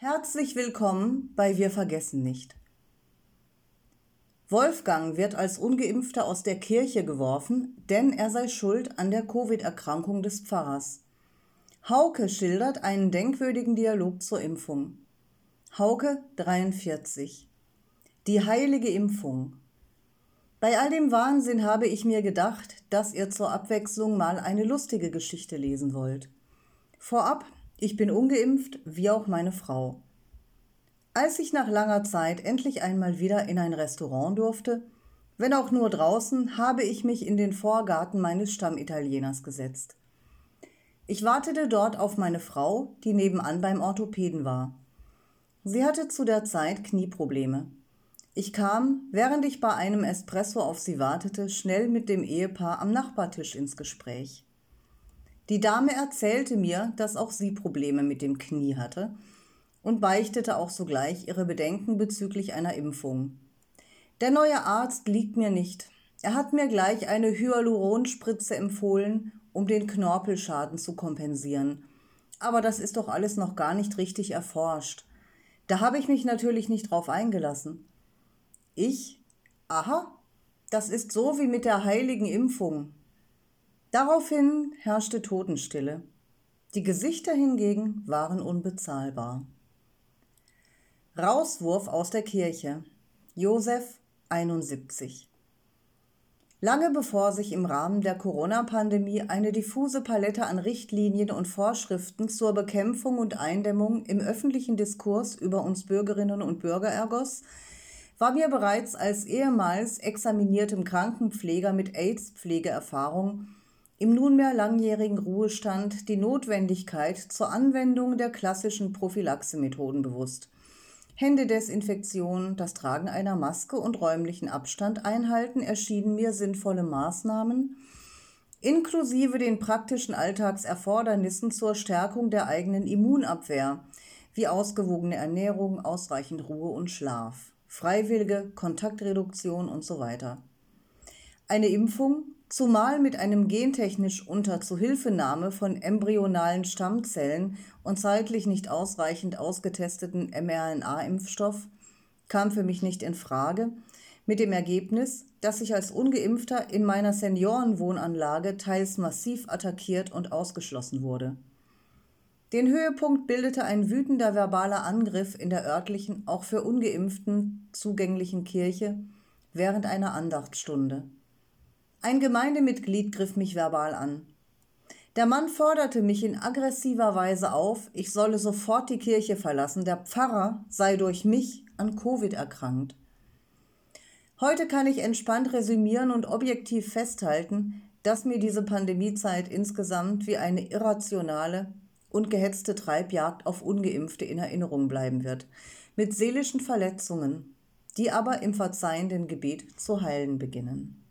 Herzlich willkommen bei Wir vergessen nicht. Wolfgang wird als ungeimpfter aus der Kirche geworfen, denn er sei schuld an der Covid-Erkrankung des Pfarrers. Hauke schildert einen denkwürdigen Dialog zur Impfung. Hauke 43. Die heilige Impfung. Bei all dem Wahnsinn habe ich mir gedacht, dass ihr zur Abwechslung mal eine lustige Geschichte lesen wollt. Vorab, ich bin ungeimpft, wie auch meine Frau. Als ich nach langer Zeit endlich einmal wieder in ein Restaurant durfte, wenn auch nur draußen, habe ich mich in den Vorgarten meines Stammitalieners gesetzt. Ich wartete dort auf meine Frau, die nebenan beim Orthopäden war. Sie hatte zu der Zeit Knieprobleme. Ich kam, während ich bei einem Espresso auf sie wartete, schnell mit dem Ehepaar am Nachbartisch ins Gespräch. Die Dame erzählte mir, dass auch sie Probleme mit dem Knie hatte und beichtete auch sogleich ihre Bedenken bezüglich einer Impfung. Der neue Arzt liegt mir nicht. Er hat mir gleich eine Hyaluronspritze empfohlen, um den Knorpelschaden zu kompensieren. Aber das ist doch alles noch gar nicht richtig erforscht. Da habe ich mich natürlich nicht drauf eingelassen. Ich? Aha, das ist so wie mit der heiligen Impfung. Daraufhin herrschte Totenstille. Die Gesichter hingegen waren unbezahlbar. Rauswurf aus der Kirche. Josef 71. Lange bevor sich im Rahmen der Corona-Pandemie eine diffuse Palette an Richtlinien und Vorschriften zur Bekämpfung und Eindämmung im öffentlichen Diskurs über uns Bürgerinnen und Bürger ergoss, war mir bereits als ehemals examiniertem Krankenpfleger mit AIDS-Pflegeerfahrung im nunmehr langjährigen Ruhestand die Notwendigkeit zur Anwendung der klassischen Prophylaxemethoden bewusst. Händedesinfektion, das Tragen einer Maske und räumlichen Abstand einhalten erschienen mir sinnvolle Maßnahmen, inklusive den praktischen Alltagserfordernissen zur Stärkung der eigenen Immunabwehr, wie ausgewogene Ernährung, ausreichend Ruhe und Schlaf, freiwillige Kontaktreduktion und so weiter. Eine Impfung zumal mit einem gentechnisch unter Zuhilfenahme von embryonalen Stammzellen und zeitlich nicht ausreichend ausgetesteten mRNA-Impfstoff, kam für mich nicht in Frage, mit dem Ergebnis, dass ich als ungeimpfter in meiner Seniorenwohnanlage teils massiv attackiert und ausgeschlossen wurde. Den Höhepunkt bildete ein wütender verbaler Angriff in der örtlichen, auch für ungeimpften zugänglichen Kirche während einer Andachtstunde. Ein Gemeindemitglied griff mich verbal an. Der Mann forderte mich in aggressiver Weise auf, ich solle sofort die Kirche verlassen, der Pfarrer sei durch mich an Covid erkrankt. Heute kann ich entspannt resümieren und objektiv festhalten, dass mir diese Pandemiezeit insgesamt wie eine irrationale und gehetzte Treibjagd auf ungeimpfte in Erinnerung bleiben wird, mit seelischen Verletzungen, die aber im verzeihenden Gebet zu heilen beginnen.